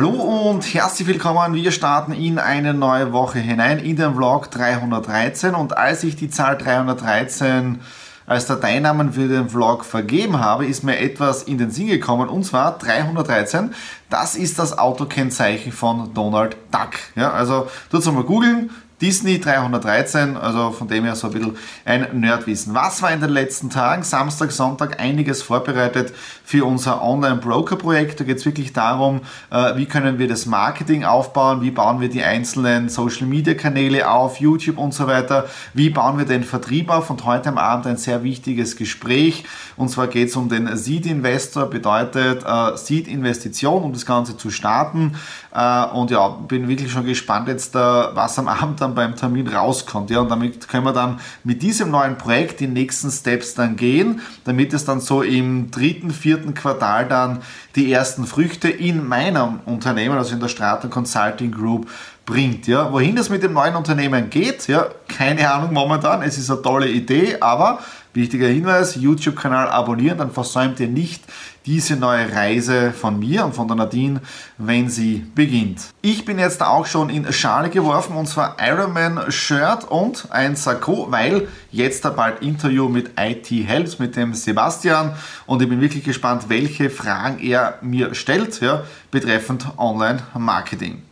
Hallo und herzlich willkommen. Wir starten in eine neue Woche hinein in den Vlog 313 und als ich die Zahl 313 als Dateinamen für den Vlog vergeben habe, ist mir etwas in den Sinn gekommen und zwar 313. Das ist das Autokennzeichen von Donald Duck. Ja, also tut's mal googeln. Disney 313, also von dem her so ein bisschen ein Nerdwissen. Was war in den letzten Tagen, Samstag, Sonntag, einiges vorbereitet für unser Online-Broker-Projekt. Da geht es wirklich darum, äh, wie können wir das Marketing aufbauen, wie bauen wir die einzelnen Social-Media-Kanäle auf, YouTube und so weiter, wie bauen wir den Vertrieb auf? Und heute am Abend ein sehr wichtiges Gespräch. Und zwar geht es um den Seed-Investor, bedeutet äh, Seed-Investition, um das Ganze zu starten. Äh, und ja, bin wirklich schon gespannt jetzt, was am Abend dann dann beim Termin rauskommt. Ja, und damit können wir dann mit diesem neuen Projekt die nächsten Steps dann gehen, damit es dann so im dritten, vierten Quartal dann die ersten Früchte in meinem Unternehmen, also in der Strata Consulting Group, bringt. Ja, wohin das mit dem neuen Unternehmen geht, ja, keine Ahnung momentan. Es ist eine tolle Idee, aber wichtiger Hinweis: YouTube-Kanal abonnieren, dann versäumt ihr nicht diese neue Reise von mir und von der Nadine, wenn sie beginnt. Ich bin jetzt auch schon in Schale geworfen und zwar Ironman Shirt und ein Sakko, weil jetzt da bald Interview mit IT Helps mit dem Sebastian und ich bin wirklich gespannt, welche Fragen er mir stellt ja, betreffend Online Marketing.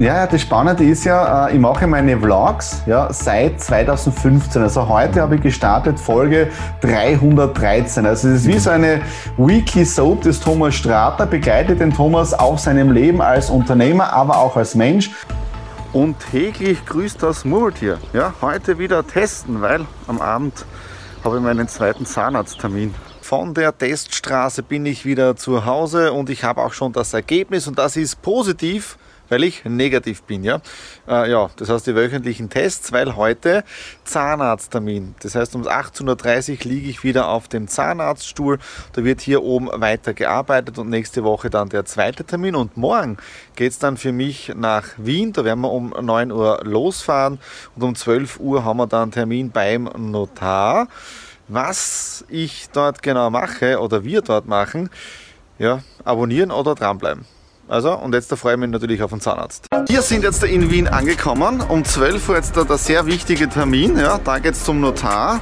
Ja, das Spannende ist ja, äh, ich mache meine Vlogs ja, seit 2015. Also heute habe ich gestartet Folge 313. Also es ist wie so eine Wiki-Soap des Thomas Strater, begleitet den Thomas auf seinem Leben als Unternehmer, aber auch als Mensch. Und täglich grüßt das Murmeltier. Ja, heute wieder testen, weil am Abend habe ich meinen zweiten Zahnarzttermin. Von der Teststraße bin ich wieder zu Hause und ich habe auch schon das Ergebnis und das ist positiv weil ich negativ bin. Ja, äh, ja das heißt die wöchentlichen Tests, weil heute Zahnarzttermin. Das heißt um 18.30 Uhr liege ich wieder auf dem Zahnarztstuhl. Da wird hier oben weiter gearbeitet und nächste Woche dann der zweite Termin. Und morgen geht es dann für mich nach Wien. Da werden wir um 9 Uhr losfahren und um 12 Uhr haben wir dann einen Termin beim Notar. Was ich dort genau mache oder wir dort machen, ja, abonnieren oder dranbleiben. Also, und jetzt freue ich mich natürlich auf den Zahnarzt. Wir sind jetzt in Wien angekommen. Um 12 Uhr jetzt da der sehr wichtige Termin. Ja, da geht es zum Notar.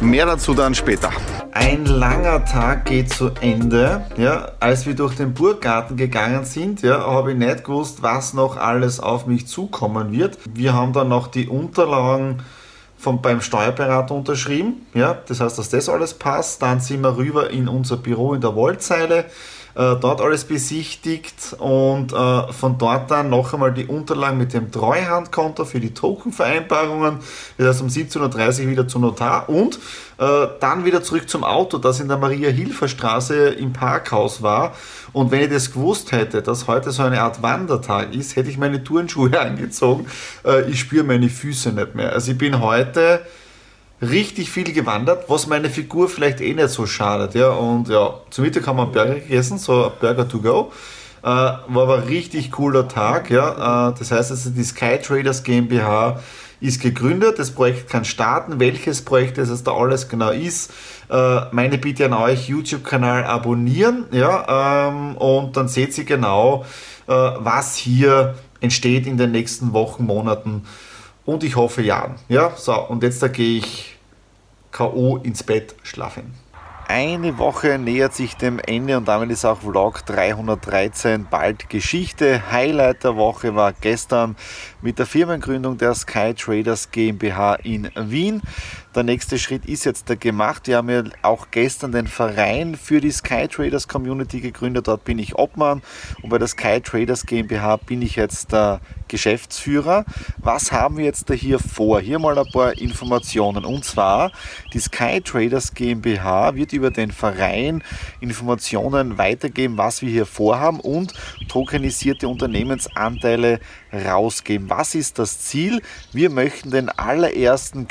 Mehr dazu dann später. Ein langer Tag geht zu Ende. Ja, als wir durch den Burggarten gegangen sind, ja, habe ich nicht gewusst, was noch alles auf mich zukommen wird. Wir haben dann noch die Unterlagen vom, beim Steuerberater unterschrieben. Ja, das heißt, dass das alles passt. Dann sind wir rüber in unser Büro in der Wollzeile äh, dort alles besichtigt und äh, von dort dann noch einmal die Unterlagen mit dem Treuhandkonto für die Tokenvereinbarungen. Das heißt um 17.30 Uhr wieder zum Notar und äh, dann wieder zurück zum Auto, das in der Maria-Hilfer-Straße im Parkhaus war. Und wenn ich das gewusst hätte, dass heute so eine Art Wandertag ist, hätte ich meine Turnschuhe angezogen. Äh, ich spüre meine Füße nicht mehr. Also ich bin heute richtig viel gewandert, was meine Figur vielleicht eh nicht so schadet. Ja? Und ja, zum Mittag haben wir einen Burger gegessen, so ein Burger to go. Äh, war aber ein richtig cooler Tag. Ja? Äh, das heißt also, die Sky Traders GmbH ist gegründet, das Projekt kann starten. Welches Projekt es da alles genau ist, äh, meine Bitte an euch, YouTube-Kanal abonnieren. Ja? Ähm, und dann seht ihr genau, äh, was hier entsteht in den nächsten Wochen, Monaten und ich hoffe Jahren. Ja, so, und jetzt da gehe ich K.O. ins Bett schlafen. Eine Woche nähert sich dem Ende und damit ist auch Vlog 313 bald Geschichte. Highlight der Woche war gestern mit der Firmengründung der Sky Traders GmbH in Wien. Der nächste Schritt ist jetzt da gemacht. Wir haben ja auch gestern den Verein für die Sky Traders Community gegründet. Dort bin ich Obmann und bei der Sky Traders GmbH bin ich jetzt der Geschäftsführer. Was haben wir jetzt da hier vor? Hier mal ein paar Informationen. Und zwar, die Sky Traders GmbH wird über den Verein Informationen weitergeben, was wir hier vorhaben und tokenisierte Unternehmensanteile rausgeben. Was ist das Ziel? Wir möchten den allerersten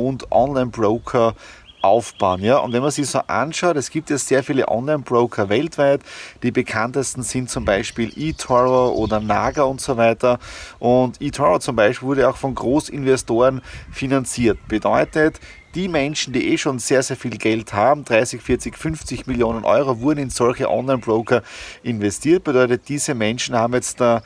Community-Owned Online-Broker aufbauen. Ja? Und wenn man sich so anschaut, es gibt ja sehr viele Online-Broker weltweit. Die bekanntesten sind zum Beispiel eToro oder Naga und so weiter. Und eToro zum Beispiel wurde auch von Großinvestoren finanziert. Bedeutet, die Menschen, die eh schon sehr, sehr viel Geld haben, 30, 40, 50 Millionen Euro, wurden in solche Online-Broker investiert. Bedeutet, diese Menschen haben jetzt da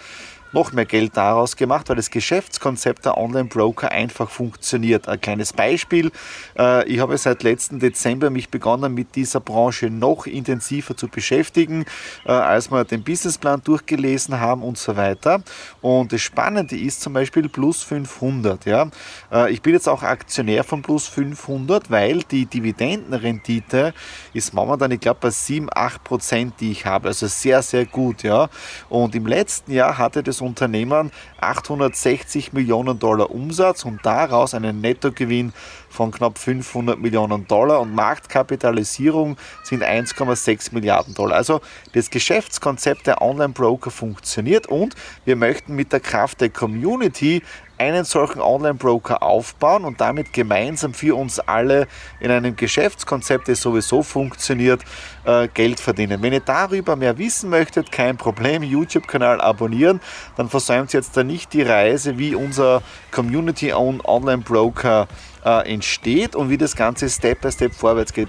noch mehr Geld daraus gemacht, weil das Geschäftskonzept der Online-Broker einfach funktioniert. Ein kleines Beispiel. Äh, ich habe seit letzten Dezember mich begonnen, mit dieser Branche noch intensiver zu beschäftigen, äh, als wir den Businessplan durchgelesen haben und so weiter. Und das Spannende ist zum Beispiel Plus 500. Ja. Äh, ich bin jetzt auch Aktionär von Plus 500, weil die Dividendenrendite ist momentan, ich glaube, bei 7, 8 Prozent, die ich habe. Also sehr, sehr gut. Ja. Und im letzten Jahr hatte das Unternehmen 860 Millionen Dollar Umsatz und daraus einen Nettogewinn von knapp 500 Millionen Dollar und Marktkapitalisierung sind 1,6 Milliarden Dollar. Also das Geschäftskonzept der Online-Broker funktioniert und wir möchten mit der Kraft der Community einen solchen Online-Broker aufbauen und damit gemeinsam für uns alle in einem Geschäftskonzept, das sowieso funktioniert, äh, Geld verdienen. Wenn ihr darüber mehr wissen möchtet, kein Problem, YouTube-Kanal abonnieren, dann versäumt ihr jetzt da nicht die Reise, wie unser Community-Owned Online-Broker äh, entsteht und wie das Ganze Step by Step vorwärts geht.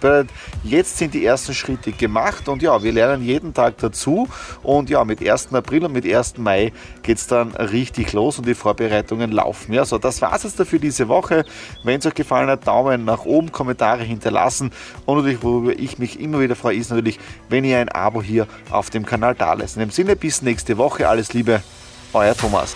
Jetzt sind die ersten Schritte gemacht und ja, wir lernen jeden Tag dazu und ja, mit 1. April und mit 1. Mai geht es dann richtig los und die Vorbereitungen laufen. Ja, so, das war es jetzt dafür diese Woche. Wenn es euch gefallen hat, Daumen nach oben, Kommentare hinterlassen und natürlich, worüber ich mich immer wieder freue, ist natürlich, wenn ihr ein Abo hier auf dem Kanal da lässt. In dem Sinne, bis nächste Woche, alles Liebe, euer Thomas.